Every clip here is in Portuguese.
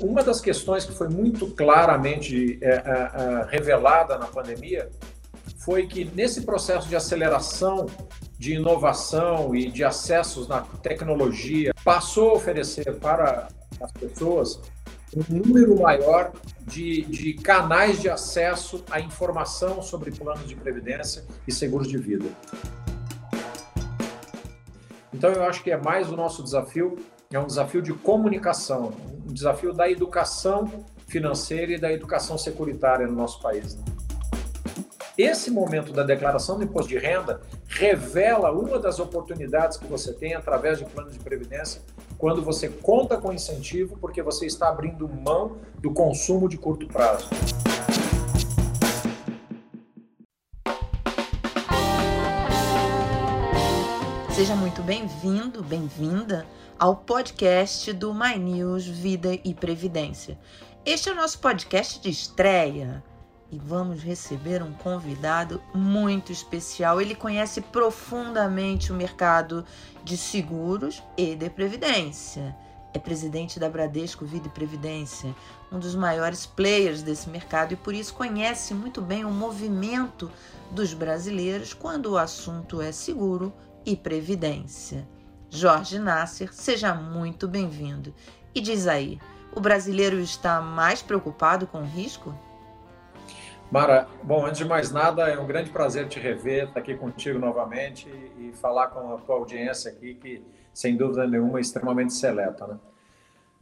uma das questões que foi muito claramente é, é, é, revelada na pandemia foi que nesse processo de aceleração de inovação e de acessos na tecnologia, passou a oferecer para as pessoas um número maior de, de canais de acesso à informação sobre planos de previdência e seguros de vida. Então, eu acho que é mais o nosso desafio, é um desafio de comunicação, um desafio da educação financeira e da educação securitária no nosso país. Né? Esse momento da declaração do imposto de renda revela uma das oportunidades que você tem através de plano de previdência quando você conta com incentivo porque você está abrindo mão do consumo de curto prazo. Seja muito bem-vindo, bem-vinda ao podcast do My News Vida e Previdência. Este é o nosso podcast de estreia e vamos receber um convidado muito especial. Ele conhece profundamente o mercado de seguros e de previdência. É presidente da Bradesco Vida e Previdência, um dos maiores players desse mercado e por isso conhece muito bem o movimento dos brasileiros quando o assunto é seguro e previdência. Jorge Nasser, seja muito bem-vindo. E diz aí, o brasileiro está mais preocupado com o risco? Mara, bom, antes de mais nada, é um grande prazer te rever, estar aqui contigo novamente e falar com a tua audiência aqui, que sem dúvida nenhuma é extremamente seleta. Né?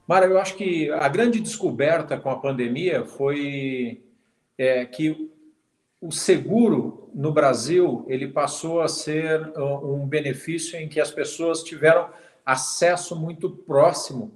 Mara, eu acho que a grande descoberta com a pandemia foi é, que o seguro no Brasil ele passou a ser um benefício em que as pessoas tiveram acesso muito próximo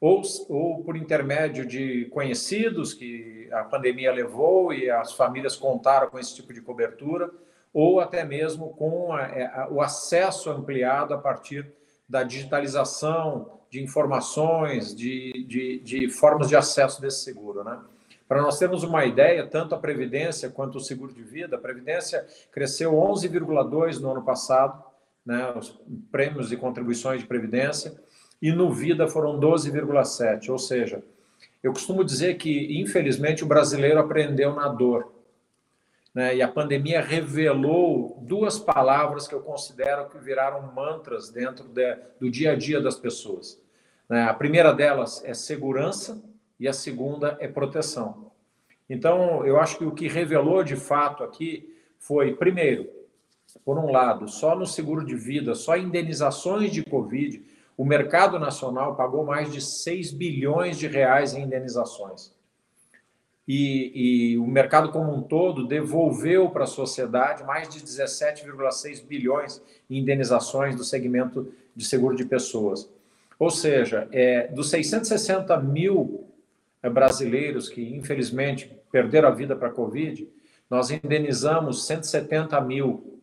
ou, ou por intermédio de conhecidos que a pandemia levou e as famílias contaram com esse tipo de cobertura, ou até mesmo com a, é, a, o acesso ampliado a partir da digitalização de informações, de, de, de formas de acesso desse seguro. Né? Para nós termos uma ideia, tanto a Previdência quanto o seguro de vida, a Previdência cresceu 11,2% no ano passado, né, os prêmios e contribuições de Previdência, e no Vida foram 12,7. Ou seja, eu costumo dizer que, infelizmente, o brasileiro aprendeu na dor. Né? E a pandemia revelou duas palavras que eu considero que viraram mantras dentro de, do dia a dia das pessoas. Né? A primeira delas é segurança e a segunda é proteção. Então, eu acho que o que revelou de fato aqui foi, primeiro, por um lado, só no seguro de vida, só indenizações de Covid, o mercado nacional pagou mais de 6 bilhões de reais em indenizações. E, e o mercado como um todo devolveu para a sociedade mais de 17,6 bilhões em indenizações do segmento de seguro de pessoas. Ou seja, é, dos 660 mil brasileiros que, infelizmente, perderam a vida para a Covid, nós indenizamos 170 mil.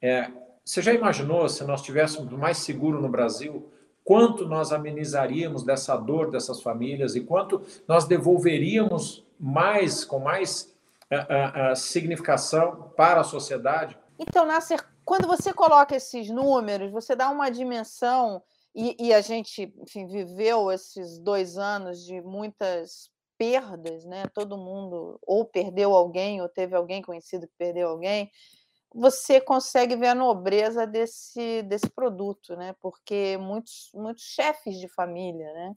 É, você já imaginou se nós tivéssemos mais seguro no Brasil, quanto nós amenizaríamos dessa dor dessas famílias e quanto nós devolveríamos mais, com mais uh, uh, significação para a sociedade? Então, Nasser, quando você coloca esses números, você dá uma dimensão, e, e a gente enfim, viveu esses dois anos de muitas perdas, né? Todo mundo ou perdeu alguém, ou teve alguém conhecido que perdeu alguém você consegue ver a nobreza desse, desse produto, né? Porque muitos, muitos chefes de família, né?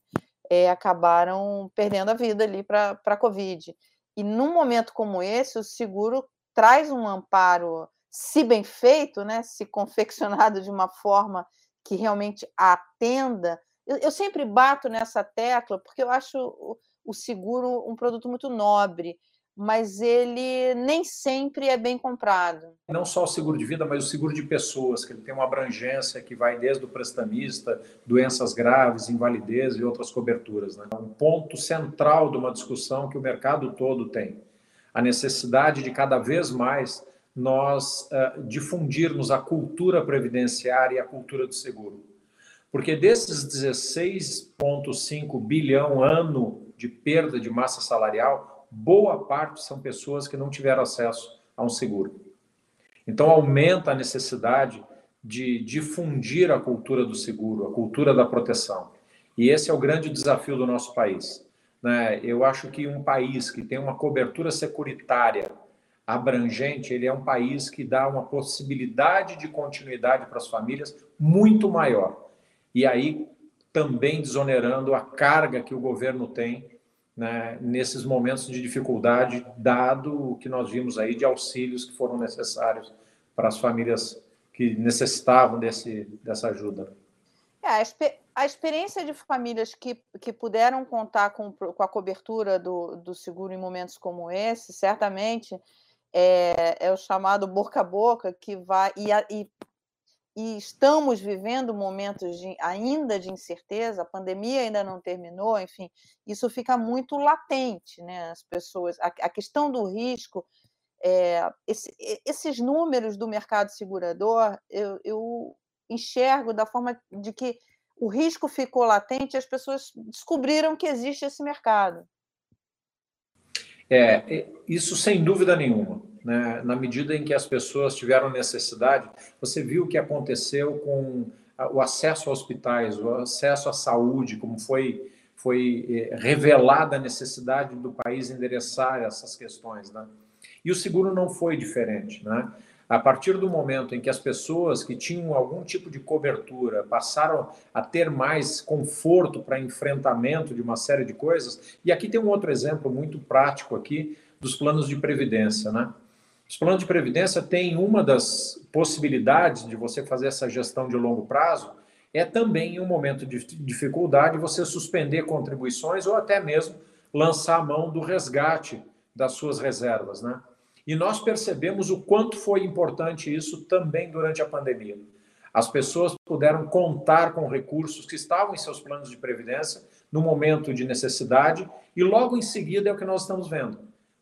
É, acabaram perdendo a vida ali para a Covid. E num momento como esse, o seguro traz um amparo, se bem feito, né? Se confeccionado de uma forma que realmente atenda. Eu, eu sempre bato nessa tecla porque eu acho o, o seguro um produto muito nobre mas ele nem sempre é bem comprado. Não só o seguro de vida, mas o seguro de pessoas, que ele tem uma abrangência que vai desde o prestamista, doenças graves, invalidez e outras coberturas. Né? Um ponto central de uma discussão que o mercado todo tem. A necessidade de cada vez mais nós uh, difundirmos a cultura previdenciária e a cultura do seguro. Porque desses 16,5 bilhão ano de perda de massa salarial, boa parte são pessoas que não tiveram acesso a um seguro. Então, aumenta a necessidade de difundir a cultura do seguro, a cultura da proteção. E esse é o grande desafio do nosso país. Né? Eu acho que um país que tem uma cobertura securitária abrangente, ele é um país que dá uma possibilidade de continuidade para as famílias muito maior. E aí também desonerando a carga que o governo tem né, nesses momentos de dificuldade, dado o que nós vimos aí de auxílios que foram necessários para as famílias que necessitavam desse, dessa ajuda. É, a, a, experiência de famílias que, que puderam contar com, com a cobertura do, do seguro em momentos como esse, certamente é, é o chamado boca a boca, que vai. E, e, e estamos vivendo momentos de, ainda de incerteza, a pandemia ainda não terminou, enfim, isso fica muito latente, né? As pessoas. A, a questão do risco. É, esse, esses números do mercado segurador, eu, eu enxergo da forma de que o risco ficou latente e as pessoas descobriram que existe esse mercado. É, isso sem dúvida nenhuma. Né? Na medida em que as pessoas tiveram necessidade, você viu o que aconteceu com o acesso a hospitais, o acesso à saúde, como foi, foi eh, revelada a necessidade do país endereçar essas questões. Né? E o seguro não foi diferente. Né? A partir do momento em que as pessoas que tinham algum tipo de cobertura passaram a ter mais conforto para enfrentamento de uma série de coisas, e aqui tem um outro exemplo muito prático aqui dos planos de previdência, né? Os planos de previdência têm uma das possibilidades de você fazer essa gestão de longo prazo é também em um momento de dificuldade você suspender contribuições ou até mesmo lançar a mão do resgate das suas reservas, né? E nós percebemos o quanto foi importante isso também durante a pandemia. As pessoas puderam contar com recursos que estavam em seus planos de previdência no momento de necessidade e logo em seguida é o que nós estamos vendo.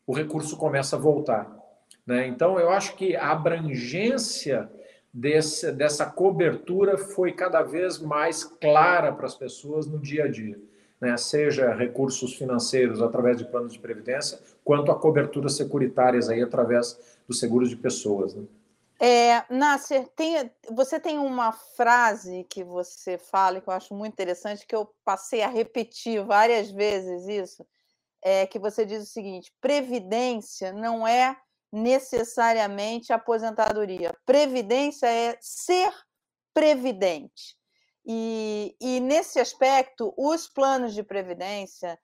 O recurso começa a voltar. Né? Então, eu acho que a abrangência desse, dessa cobertura foi cada vez mais clara para as pessoas no dia a dia né, seja recursos financeiros através de planos de previdência, quanto a coberturas securitárias aí através dos seguros de pessoas. Né? É, Nasser, tem, você tem uma frase que você fala que eu acho muito interessante, que eu passei a repetir várias vezes isso, é que você diz o seguinte: previdência não é necessariamente aposentadoria. Previdência é ser previdente. E, e nesse aspecto, os planos de previdência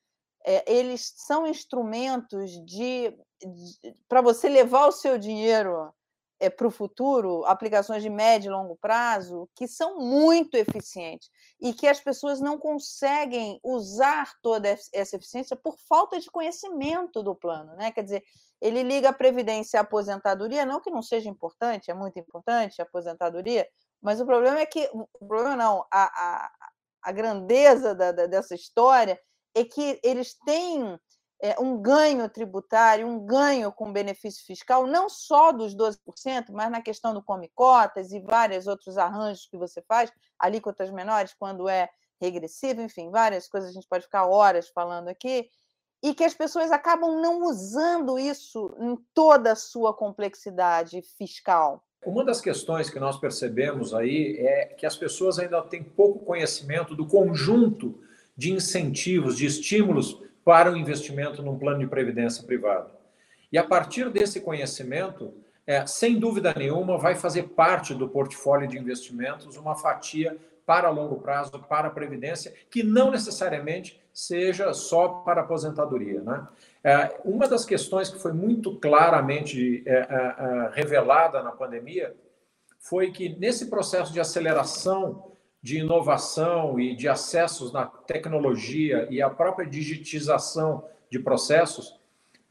é, eles são instrumentos de, de para você levar o seu dinheiro é, para o futuro, aplicações de médio e longo prazo, que são muito eficientes e que as pessoas não conseguem usar toda essa eficiência por falta de conhecimento do plano. Né? Quer dizer, ele liga a previdência à aposentadoria, não que não seja importante, é muito importante a aposentadoria, mas o problema é que, o problema não, a, a, a grandeza da, da, dessa história é que eles têm é, um ganho tributário, um ganho com benefício fiscal, não só dos 12%, mas na questão do come cotas e vários outros arranjos que você faz, alíquotas menores quando é regressivo, enfim, várias coisas a gente pode ficar horas falando aqui, e que as pessoas acabam não usando isso em toda a sua complexidade fiscal. Uma das questões que nós percebemos aí é que as pessoas ainda têm pouco conhecimento do conjunto de incentivos, de estímulos para o investimento num plano de previdência privado. E a partir desse conhecimento, é, sem dúvida nenhuma, vai fazer parte do portfólio de investimentos uma fatia para longo prazo, para a previdência, que não necessariamente seja só para aposentadoria. Né? É, uma das questões que foi muito claramente é, é, revelada na pandemia foi que, nesse processo de aceleração de inovação e de acessos na tecnologia e a própria digitização de processos,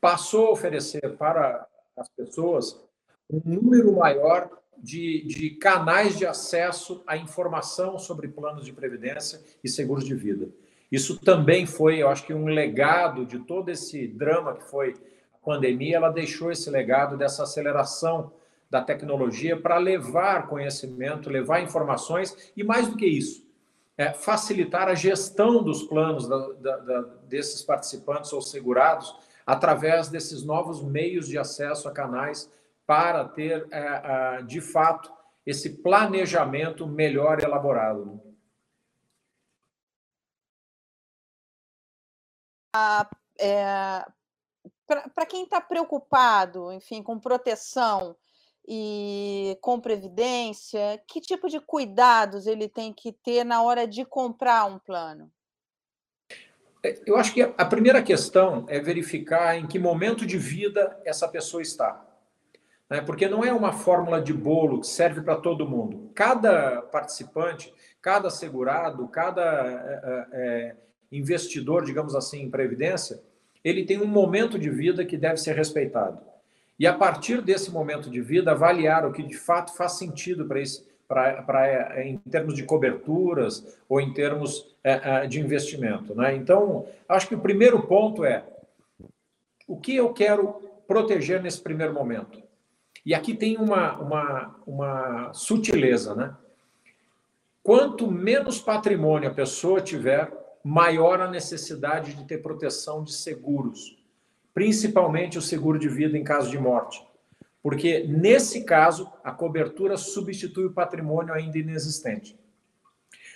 passou a oferecer para as pessoas um número maior de, de canais de acesso à informação sobre planos de previdência e seguros de vida. Isso também foi, eu acho que um legado de todo esse drama que foi a pandemia, ela deixou esse legado dessa aceleração da tecnologia para levar conhecimento, levar informações e, mais do que isso, é, facilitar a gestão dos planos da, da, da, desses participantes ou segurados através desses novos meios de acesso a canais para ter, é, de fato, esse planejamento melhor elaborado. É, para quem está preocupado, enfim, com proteção e com previdência, que tipo de cuidados ele tem que ter na hora de comprar um plano? É, eu acho que a primeira questão é verificar em que momento de vida essa pessoa está. Né? Porque não é uma fórmula de bolo que serve para todo mundo. Cada participante, cada segurado, cada é, é, investidor, digamos assim, em previdência, ele tem um momento de vida que deve ser respeitado. E a partir desse momento de vida, avaliar o que de fato faz sentido para esse, pra, pra, é, em termos de coberturas ou em termos é, de investimento. Né? Então, acho que o primeiro ponto é o que eu quero proteger nesse primeiro momento. E aqui tem uma, uma, uma sutileza, né? Quanto menos patrimônio a pessoa tiver, maior a necessidade de ter proteção de seguros, principalmente o seguro de vida em caso de morte. Porque, nesse caso, a cobertura substitui o patrimônio ainda inexistente.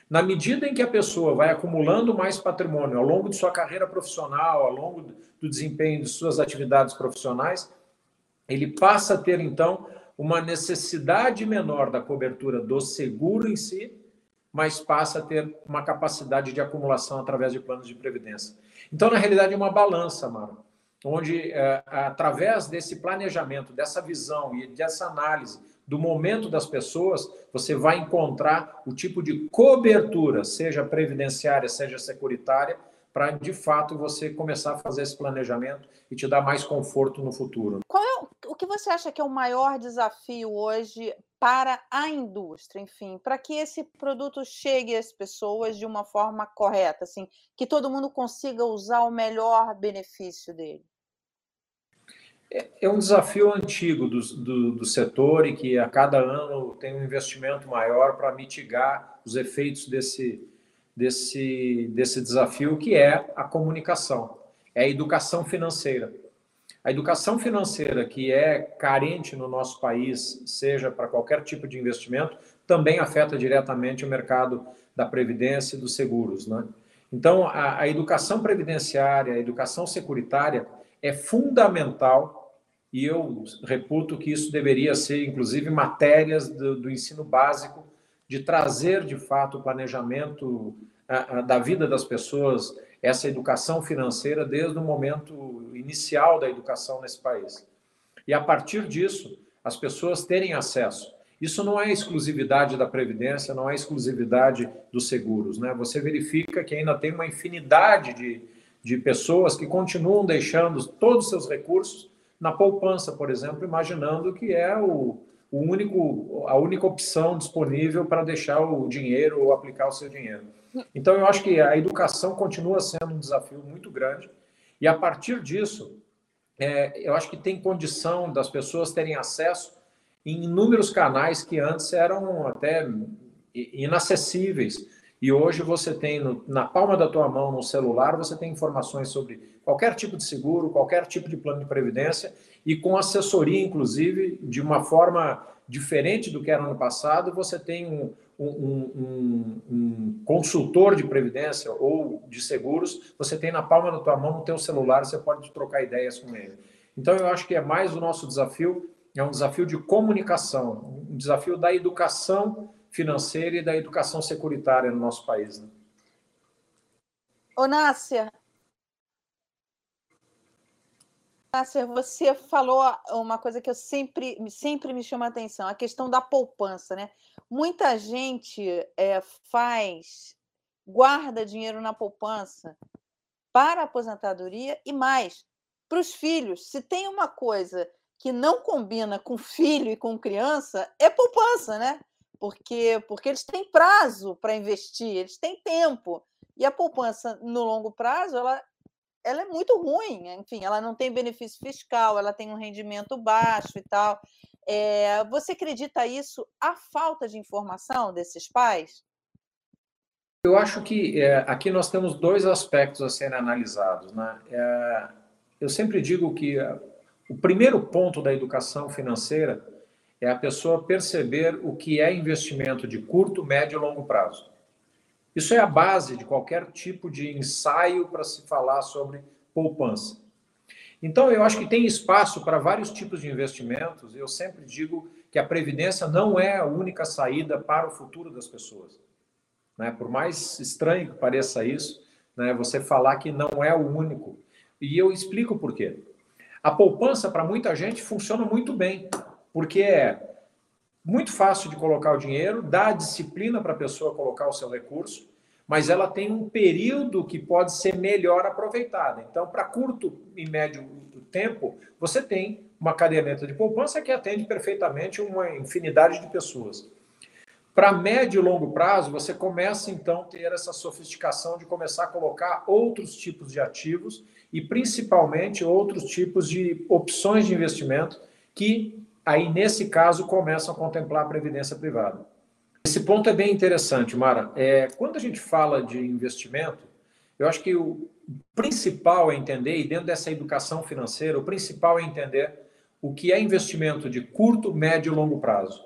Na medida em que a pessoa vai acumulando mais patrimônio ao longo de sua carreira profissional, ao longo do desempenho de suas atividades profissionais, ele passa a ter, então, uma necessidade menor da cobertura do seguro em si mas passa a ter uma capacidade de acumulação através de planos de previdência. Então, na realidade, é uma balança, Mara, onde, é, através desse planejamento, dessa visão e dessa análise do momento das pessoas, você vai encontrar o tipo de cobertura, seja previdenciária, seja securitária, para de fato você começar a fazer esse planejamento e te dar mais conforto no futuro. Qual é o que você acha que é o maior desafio hoje para a indústria, enfim, para que esse produto chegue às pessoas de uma forma correta, assim, que todo mundo consiga usar o melhor benefício dele? É, é um desafio antigo do, do, do setor e que a cada ano tem um investimento maior para mitigar os efeitos desse, desse, desse desafio, que é a comunicação, é a educação financeira. A educação financeira, que é carente no nosso país, seja para qualquer tipo de investimento, também afeta diretamente o mercado da previdência e dos seguros. Né? Então, a, a educação previdenciária, a educação securitária é fundamental e eu reputo que isso deveria ser, inclusive, matérias do, do ensino básico, de trazer, de fato, o planejamento a, a, da vida das pessoas, essa educação financeira desde o momento inicial da educação nesse país. E a partir disso, as pessoas terem acesso. Isso não é exclusividade da Previdência, não é exclusividade dos seguros. Né? Você verifica que ainda tem uma infinidade de, de pessoas que continuam deixando todos os seus recursos na poupança, por exemplo, imaginando que é o, o único, a única opção disponível para deixar o dinheiro ou aplicar o seu dinheiro. Então, eu acho que a educação continua sendo um desafio muito grande, e a partir disso, é, eu acho que tem condição das pessoas terem acesso em inúmeros canais que antes eram até inacessíveis. E hoje você tem no, na palma da tua mão, no celular, você tem informações sobre qualquer tipo de seguro, qualquer tipo de plano de previdência e com assessoria, inclusive, de uma forma diferente do que era no passado, você tem um, um, um, um, consultor de previdência ou de seguros, você tem na palma da tua mão, no teu celular, você pode trocar ideias com ele. Então, eu acho que é mais o nosso desafio, é um desafio de comunicação, um desafio da educação financeira e da educação securitária no nosso país. Né? Ô, Nácia, Nasser, você falou uma coisa que eu sempre, sempre me chama a atenção, a questão da poupança, né? Muita gente é, faz, guarda dinheiro na poupança para a aposentadoria e mais, para os filhos. Se tem uma coisa que não combina com filho e com criança, é poupança, né? Porque, porque eles têm prazo para investir, eles têm tempo. E a poupança no longo prazo, ela ela é muito ruim, enfim, ela não tem benefício fiscal, ela tem um rendimento baixo e tal. É, você acredita isso a falta de informação desses pais? Eu acho que é, aqui nós temos dois aspectos a serem analisados. Né? É, eu sempre digo que o primeiro ponto da educação financeira é a pessoa perceber o que é investimento de curto, médio e longo prazo. Isso é a base de qualquer tipo de ensaio para se falar sobre poupança. Então, eu acho que tem espaço para vários tipos de investimentos. Eu sempre digo que a previdência não é a única saída para o futuro das pessoas. Né? Por mais estranho que pareça isso, né? você falar que não é o único. E eu explico por quê. A poupança, para muita gente, funciona muito bem, porque é muito fácil de colocar o dinheiro, dá disciplina para a pessoa colocar o seu recurso, mas ela tem um período que pode ser melhor aproveitado. Então, para curto e médio tempo, você tem uma caderneta de poupança que atende perfeitamente uma infinidade de pessoas. Para médio e longo prazo, você começa então a ter essa sofisticação de começar a colocar outros tipos de ativos e principalmente outros tipos de opções de investimento que aí nesse caso começam a contemplar a previdência privada. Esse ponto é bem interessante, Mara. É, quando a gente fala de investimento, eu acho que o principal é entender, e dentro dessa educação financeira, o principal é entender o que é investimento de curto, médio e longo prazo.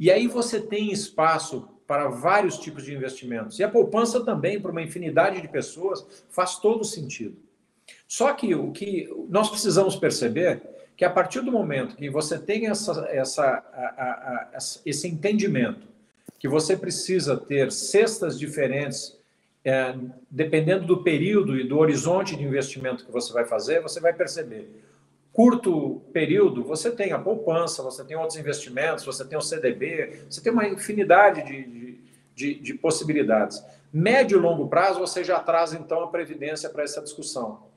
E aí você tem espaço para vários tipos de investimentos. E a poupança também, para uma infinidade de pessoas, faz todo sentido. Só que o que nós precisamos perceber que a partir do momento que você tem essa, essa, a, a, a, esse entendimento que você precisa ter cestas diferentes, é, dependendo do período e do horizonte de investimento que você vai fazer, você vai perceber curto período, você tem a poupança, você tem outros investimentos, você tem o CDB, você tem uma infinidade de, de, de possibilidades. Médio e longo prazo, você já traz então a previdência para essa discussão.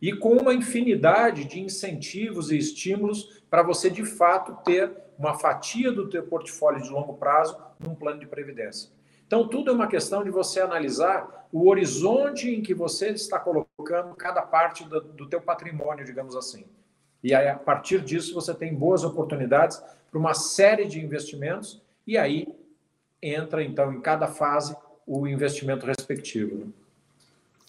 E com uma infinidade de incentivos e estímulos para você, de fato, ter uma fatia do teu portfólio de longo prazo num plano de previdência. Então, tudo é uma questão de você analisar o horizonte em que você está colocando cada parte do, do teu patrimônio, digamos assim. E aí, a partir disso, você tem boas oportunidades para uma série de investimentos, e aí entra, então, em cada fase, o investimento respectivo. Né?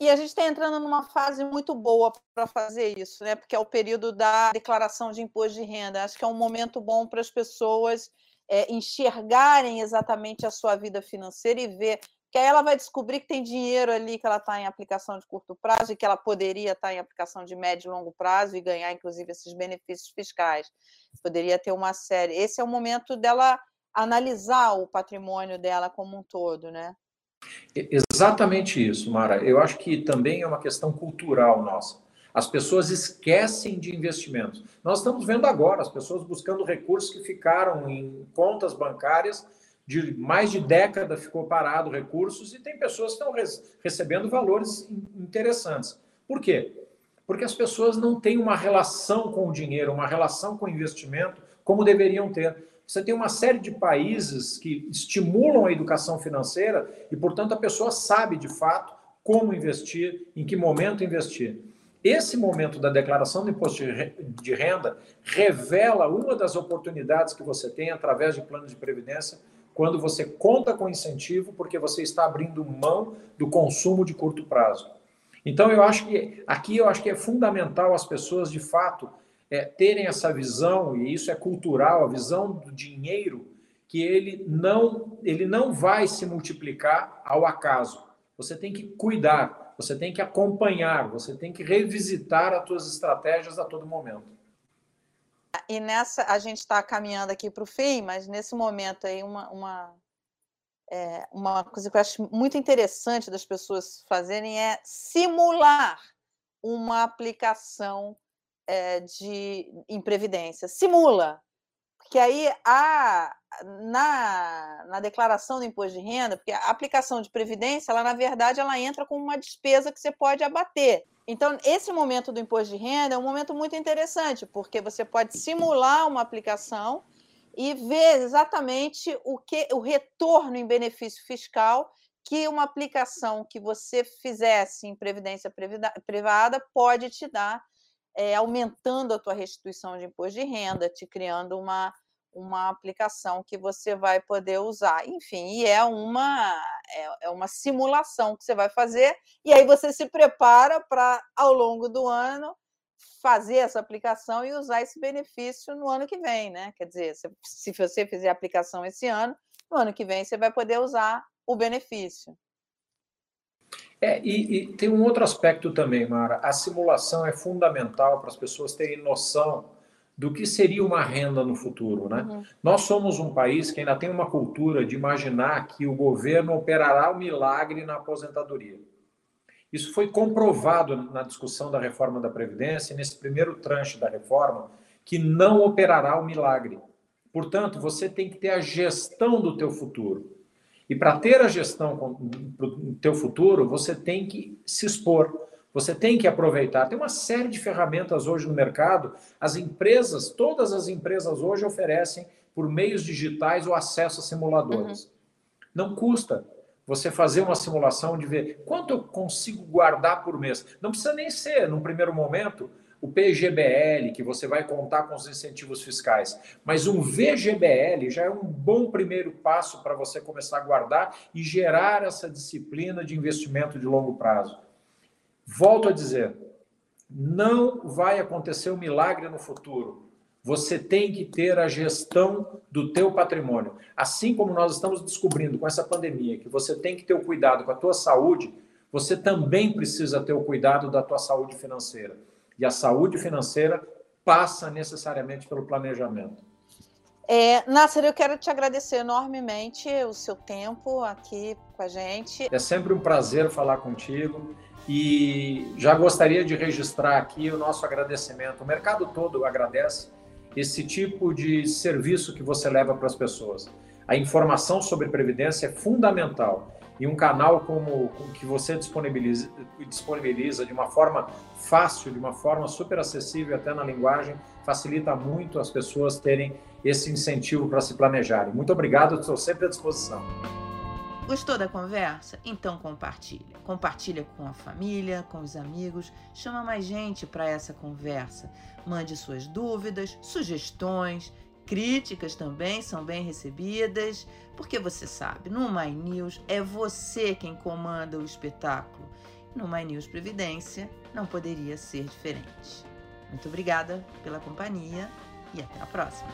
E a gente está entrando numa fase muito boa para fazer isso, né? Porque é o período da declaração de imposto de renda. Acho que é um momento bom para as pessoas é, enxergarem exatamente a sua vida financeira e ver que aí ela vai descobrir que tem dinheiro ali que ela está em aplicação de curto prazo e que ela poderia estar tá em aplicação de médio e longo prazo e ganhar, inclusive, esses benefícios fiscais. Poderia ter uma série. Esse é o momento dela analisar o patrimônio dela como um todo, né? Exatamente isso, Mara. Eu acho que também é uma questão cultural nossa. As pessoas esquecem de investimentos. Nós estamos vendo agora as pessoas buscando recursos que ficaram em contas bancárias de mais de década ficou parado recursos e tem pessoas que estão recebendo valores interessantes. Por quê? Porque as pessoas não têm uma relação com o dinheiro, uma relação com o investimento como deveriam ter. Você tem uma série de países que estimulam a educação financeira e, portanto, a pessoa sabe de fato como investir, em que momento investir. Esse momento da declaração do imposto de renda revela uma das oportunidades que você tem através de planos de previdência quando você conta com incentivo, porque você está abrindo mão do consumo de curto prazo. Então, eu acho que aqui eu acho que é fundamental as pessoas, de fato, é, terem essa visão, e isso é cultural, a visão do dinheiro, que ele não, ele não vai se multiplicar ao acaso. Você tem que cuidar, você tem que acompanhar, você tem que revisitar as suas estratégias a todo momento e nessa a gente está caminhando aqui para o fim, mas nesse momento aí uma, uma, é, uma coisa que eu acho muito interessante das pessoas fazerem é simular uma aplicação é, de em previdência. Simula, porque aí a, na, na declaração do imposto de renda, porque a aplicação de previdência, ela na verdade ela entra com uma despesa que você pode abater. Então, esse momento do imposto de renda é um momento muito interessante, porque você pode simular uma aplicação e ver exatamente o que o retorno em benefício fiscal que uma aplicação que você fizesse em previdência privada pode te dar, é, aumentando a tua restituição de imposto de renda, te criando uma uma aplicação que você vai poder usar. Enfim, e é uma, é, é uma simulação que você vai fazer, e aí você se prepara para, ao longo do ano, fazer essa aplicação e usar esse benefício no ano que vem, né? Quer dizer, se, se você fizer a aplicação esse ano, no ano que vem você vai poder usar o benefício. É, e, e, tem um outro aspecto também, Mara. A simulação é fundamental para as pessoas terem noção do que seria uma renda no futuro. Né? Uhum. Nós somos um país que ainda tem uma cultura de imaginar que o governo operará o milagre na aposentadoria. Isso foi comprovado na discussão da reforma da Previdência, nesse primeiro tranche da reforma, que não operará o milagre. Portanto, você tem que ter a gestão do teu futuro. E para ter a gestão do teu futuro, você tem que se expor, você tem que aproveitar. Tem uma série de ferramentas hoje no mercado. As empresas, todas as empresas hoje oferecem, por meios digitais, o acesso a simuladores. Uhum. Não custa você fazer uma simulação de ver quanto eu consigo guardar por mês. Não precisa nem ser, num primeiro momento, o PGBL, que você vai contar com os incentivos fiscais, mas um VGBL já é um bom primeiro passo para você começar a guardar e gerar essa disciplina de investimento de longo prazo. Volto a dizer, não vai acontecer um milagre no futuro. Você tem que ter a gestão do teu patrimônio. Assim como nós estamos descobrindo com essa pandemia que você tem que ter o cuidado com a tua saúde, você também precisa ter o cuidado da tua saúde financeira. E a saúde financeira passa necessariamente pelo planejamento. É, Nasser, eu quero te agradecer enormemente o seu tempo aqui com a gente. É sempre um prazer falar contigo e já gostaria de registrar aqui o nosso agradecimento. O mercado todo agradece esse tipo de serviço que você leva para as pessoas. A informação sobre previdência é fundamental e um canal como, que você disponibiliza, disponibiliza de uma forma fácil, de uma forma super acessível até na linguagem, facilita muito as pessoas terem esse incentivo para se planejarem. Muito obrigado, estou sempre à disposição. Gostou da conversa? Então compartilha. Compartilha com a família, com os amigos, chama mais gente para essa conversa. Mande suas dúvidas, sugestões, Críticas também são bem recebidas, porque você sabe, no My News é você quem comanda o espetáculo. No My News Previdência não poderia ser diferente. Muito obrigada pela companhia e até a próxima.